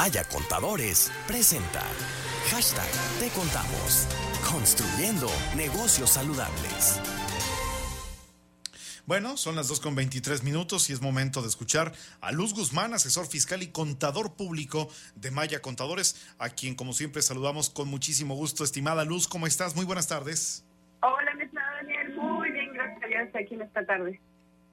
Maya Contadores presenta hashtag Te Contamos, construyendo negocios saludables. Bueno, son las 2 con 23 minutos y es momento de escuchar a Luz Guzmán, asesor fiscal y contador público de Maya Contadores, a quien como siempre saludamos con muchísimo gusto. Estimada Luz, ¿cómo estás? Muy buenas tardes. Hola, mi Daniel. Muy bien, gracias a Dios aquí en esta tarde.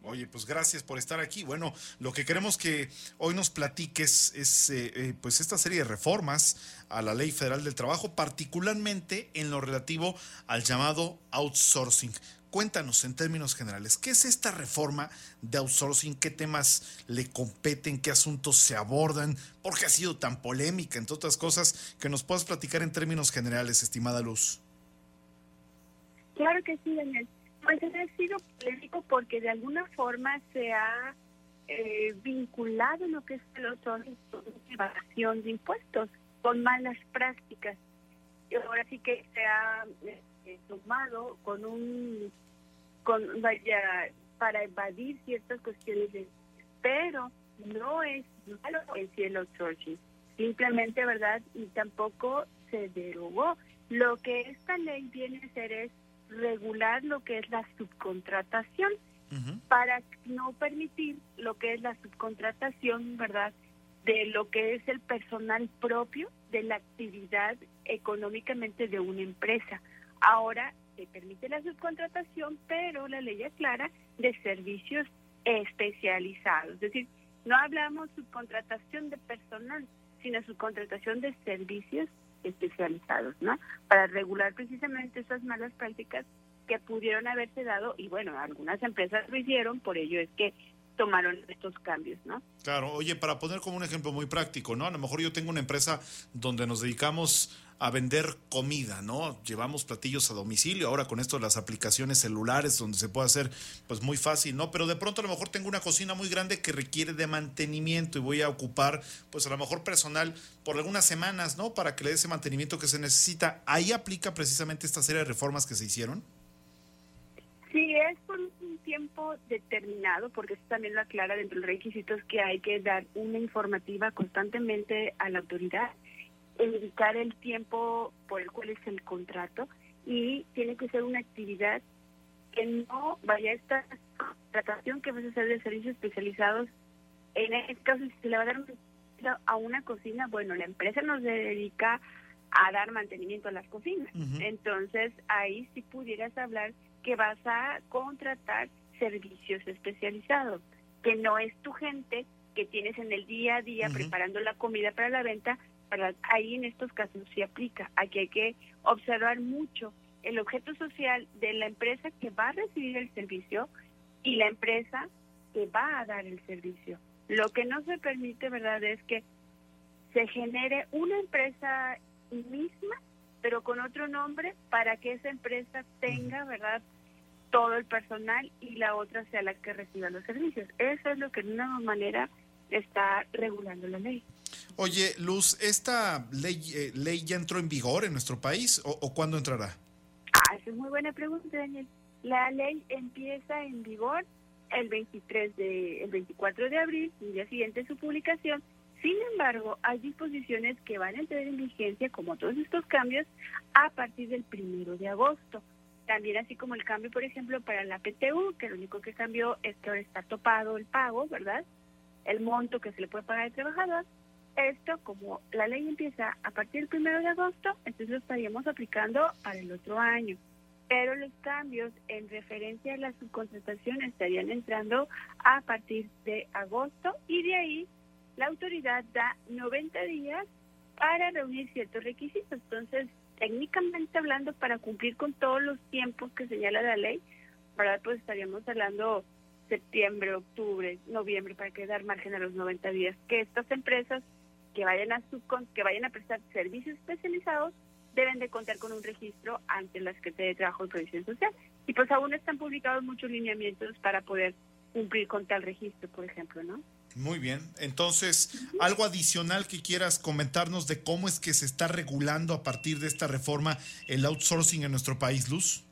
Oye, pues gracias por estar aquí. Bueno, lo que queremos que hoy nos platiques es eh, eh, pues esta serie de reformas a la Ley Federal del Trabajo, particularmente en lo relativo al llamado outsourcing. Cuéntanos en términos generales, ¿qué es esta reforma de outsourcing? ¿Qué temas le competen? ¿Qué asuntos se abordan? ¿Por qué ha sido tan polémica, entre otras cosas? Que nos puedas platicar en términos generales, estimada Luz. Claro que sí, Daniel. Pues ha sido polémico porque de alguna forma se ha eh, vinculado lo que es el con evasión de impuestos, con malas prácticas. Y ahora sí que se ha eh, tomado con un, con vaya, para evadir ciertas cuestiones, de, pero no es malo el outsourcing, simplemente, ¿verdad? Y tampoco se derogó. Lo que esta ley viene a hacer es regular lo que es la subcontratación para no permitir lo que es la subcontratación, ¿verdad? De lo que es el personal propio de la actividad económicamente de una empresa. Ahora se permite la subcontratación, pero la ley aclara de servicios especializados. Es decir, no hablamos subcontratación de personal, sino subcontratación de servicios especializados, ¿no? Para regular precisamente esas malas prácticas que pudieron haberse dado y bueno, algunas empresas lo hicieron, por ello es que tomaron estos cambios, ¿no? Claro, oye, para poner como un ejemplo muy práctico, ¿no? A lo mejor yo tengo una empresa donde nos dedicamos a vender comida, ¿no? Llevamos platillos a domicilio, ahora con esto las aplicaciones celulares donde se puede hacer pues muy fácil, ¿no? Pero de pronto a lo mejor tengo una cocina muy grande que requiere de mantenimiento y voy a ocupar pues a lo mejor personal por algunas semanas, ¿no? Para que le dé ese mantenimiento que se necesita. Ahí aplica precisamente esta serie de reformas que se hicieron. Sí, es por un tiempo determinado, porque eso también lo aclara dentro de los requisitos que hay que dar una informativa constantemente a la autoridad indicar el tiempo por el cual es el contrato y tiene que ser una actividad que no vaya a esta contratación que va a ser de servicios especializados. En este caso, si se le va a dar a una cocina, bueno, la empresa nos dedica a dar mantenimiento a las cocinas. Entonces, ahí sí pudieras hablar que vas a contratar servicios especializados, que no es tu gente que tienes en el día a día preparando la comida para la venta, ahí en estos casos sí aplica. Aquí hay que observar mucho el objeto social de la empresa que va a recibir el servicio y la empresa que va a dar el servicio. Lo que no se permite, ¿verdad?, es que se genere una empresa misma, pero con otro nombre, para que esa empresa tenga, ¿verdad?, todo el personal y la otra sea la que reciba los servicios. Eso es lo que de una manera está regulando la ley. Oye, Luz, ¿esta ley, eh, ley ya entró en vigor en nuestro país o, cuándo entrará? Ah, esa es muy buena pregunta, Daniel. La ley empieza en vigor el 23 de, el 24 de abril, el día siguiente de su publicación. Sin embargo, hay disposiciones que van a entrar en vigencia, como todos estos cambios, a partir del primero de agosto. También así como el cambio, por ejemplo, para la PTU, que lo único que cambió es que ahora está topado el pago, ¿verdad? El monto que se le puede pagar al trabajador esto, como la ley empieza a partir del primero de agosto, entonces lo estaríamos aplicando para el otro año. Pero los cambios en referencia a la subcontratación estarían entrando a partir de agosto y de ahí la autoridad da 90 días para reunir ciertos requisitos. Entonces, técnicamente hablando, para cumplir con todos los tiempos que señala la ley, ¿verdad? Pues estaríamos hablando septiembre, octubre, noviembre, para que dar margen a los 90 días, que estas empresas que vayan a que vayan a prestar servicios especializados deben de contar con un registro ante la Secretaría de Trabajo y Previsión Social. Y pues aún están publicados muchos lineamientos para poder cumplir con tal registro, por ejemplo, ¿no? Muy bien. Entonces, algo adicional que quieras comentarnos de cómo es que se está regulando a partir de esta reforma el outsourcing en nuestro país, Luz.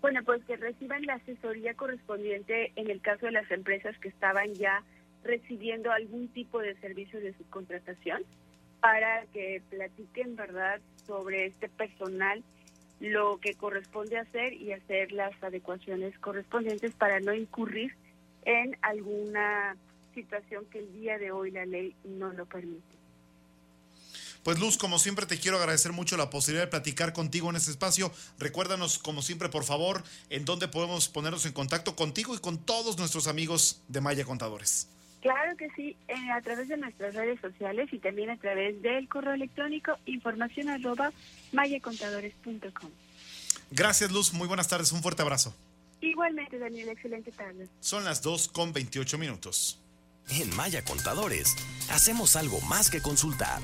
Bueno, pues que reciban la asesoría correspondiente en el caso de las empresas que estaban ya recibiendo algún tipo de servicio de subcontratación para que platiquen, ¿verdad?, sobre este personal, lo que corresponde hacer y hacer las adecuaciones correspondientes para no incurrir en alguna situación que el día de hoy la ley no lo permite. Pues Luz, como siempre te quiero agradecer mucho la posibilidad de platicar contigo en este espacio. Recuérdanos, como siempre, por favor, en dónde podemos ponernos en contacto contigo y con todos nuestros amigos de Maya Contadores. Claro que sí, eh, a través de nuestras redes sociales y también a través del correo electrónico información arroba mayacontadores.com. Gracias Luz, muy buenas tardes, un fuerte abrazo. Igualmente Daniel, excelente tarde. Son las 2 con 28 minutos. En Maya Contadores hacemos algo más que consultar.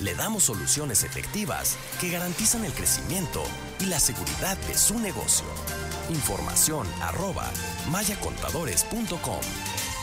Le damos soluciones efectivas que garantizan el crecimiento y la seguridad de su negocio. Información arroba mayacontadores.com.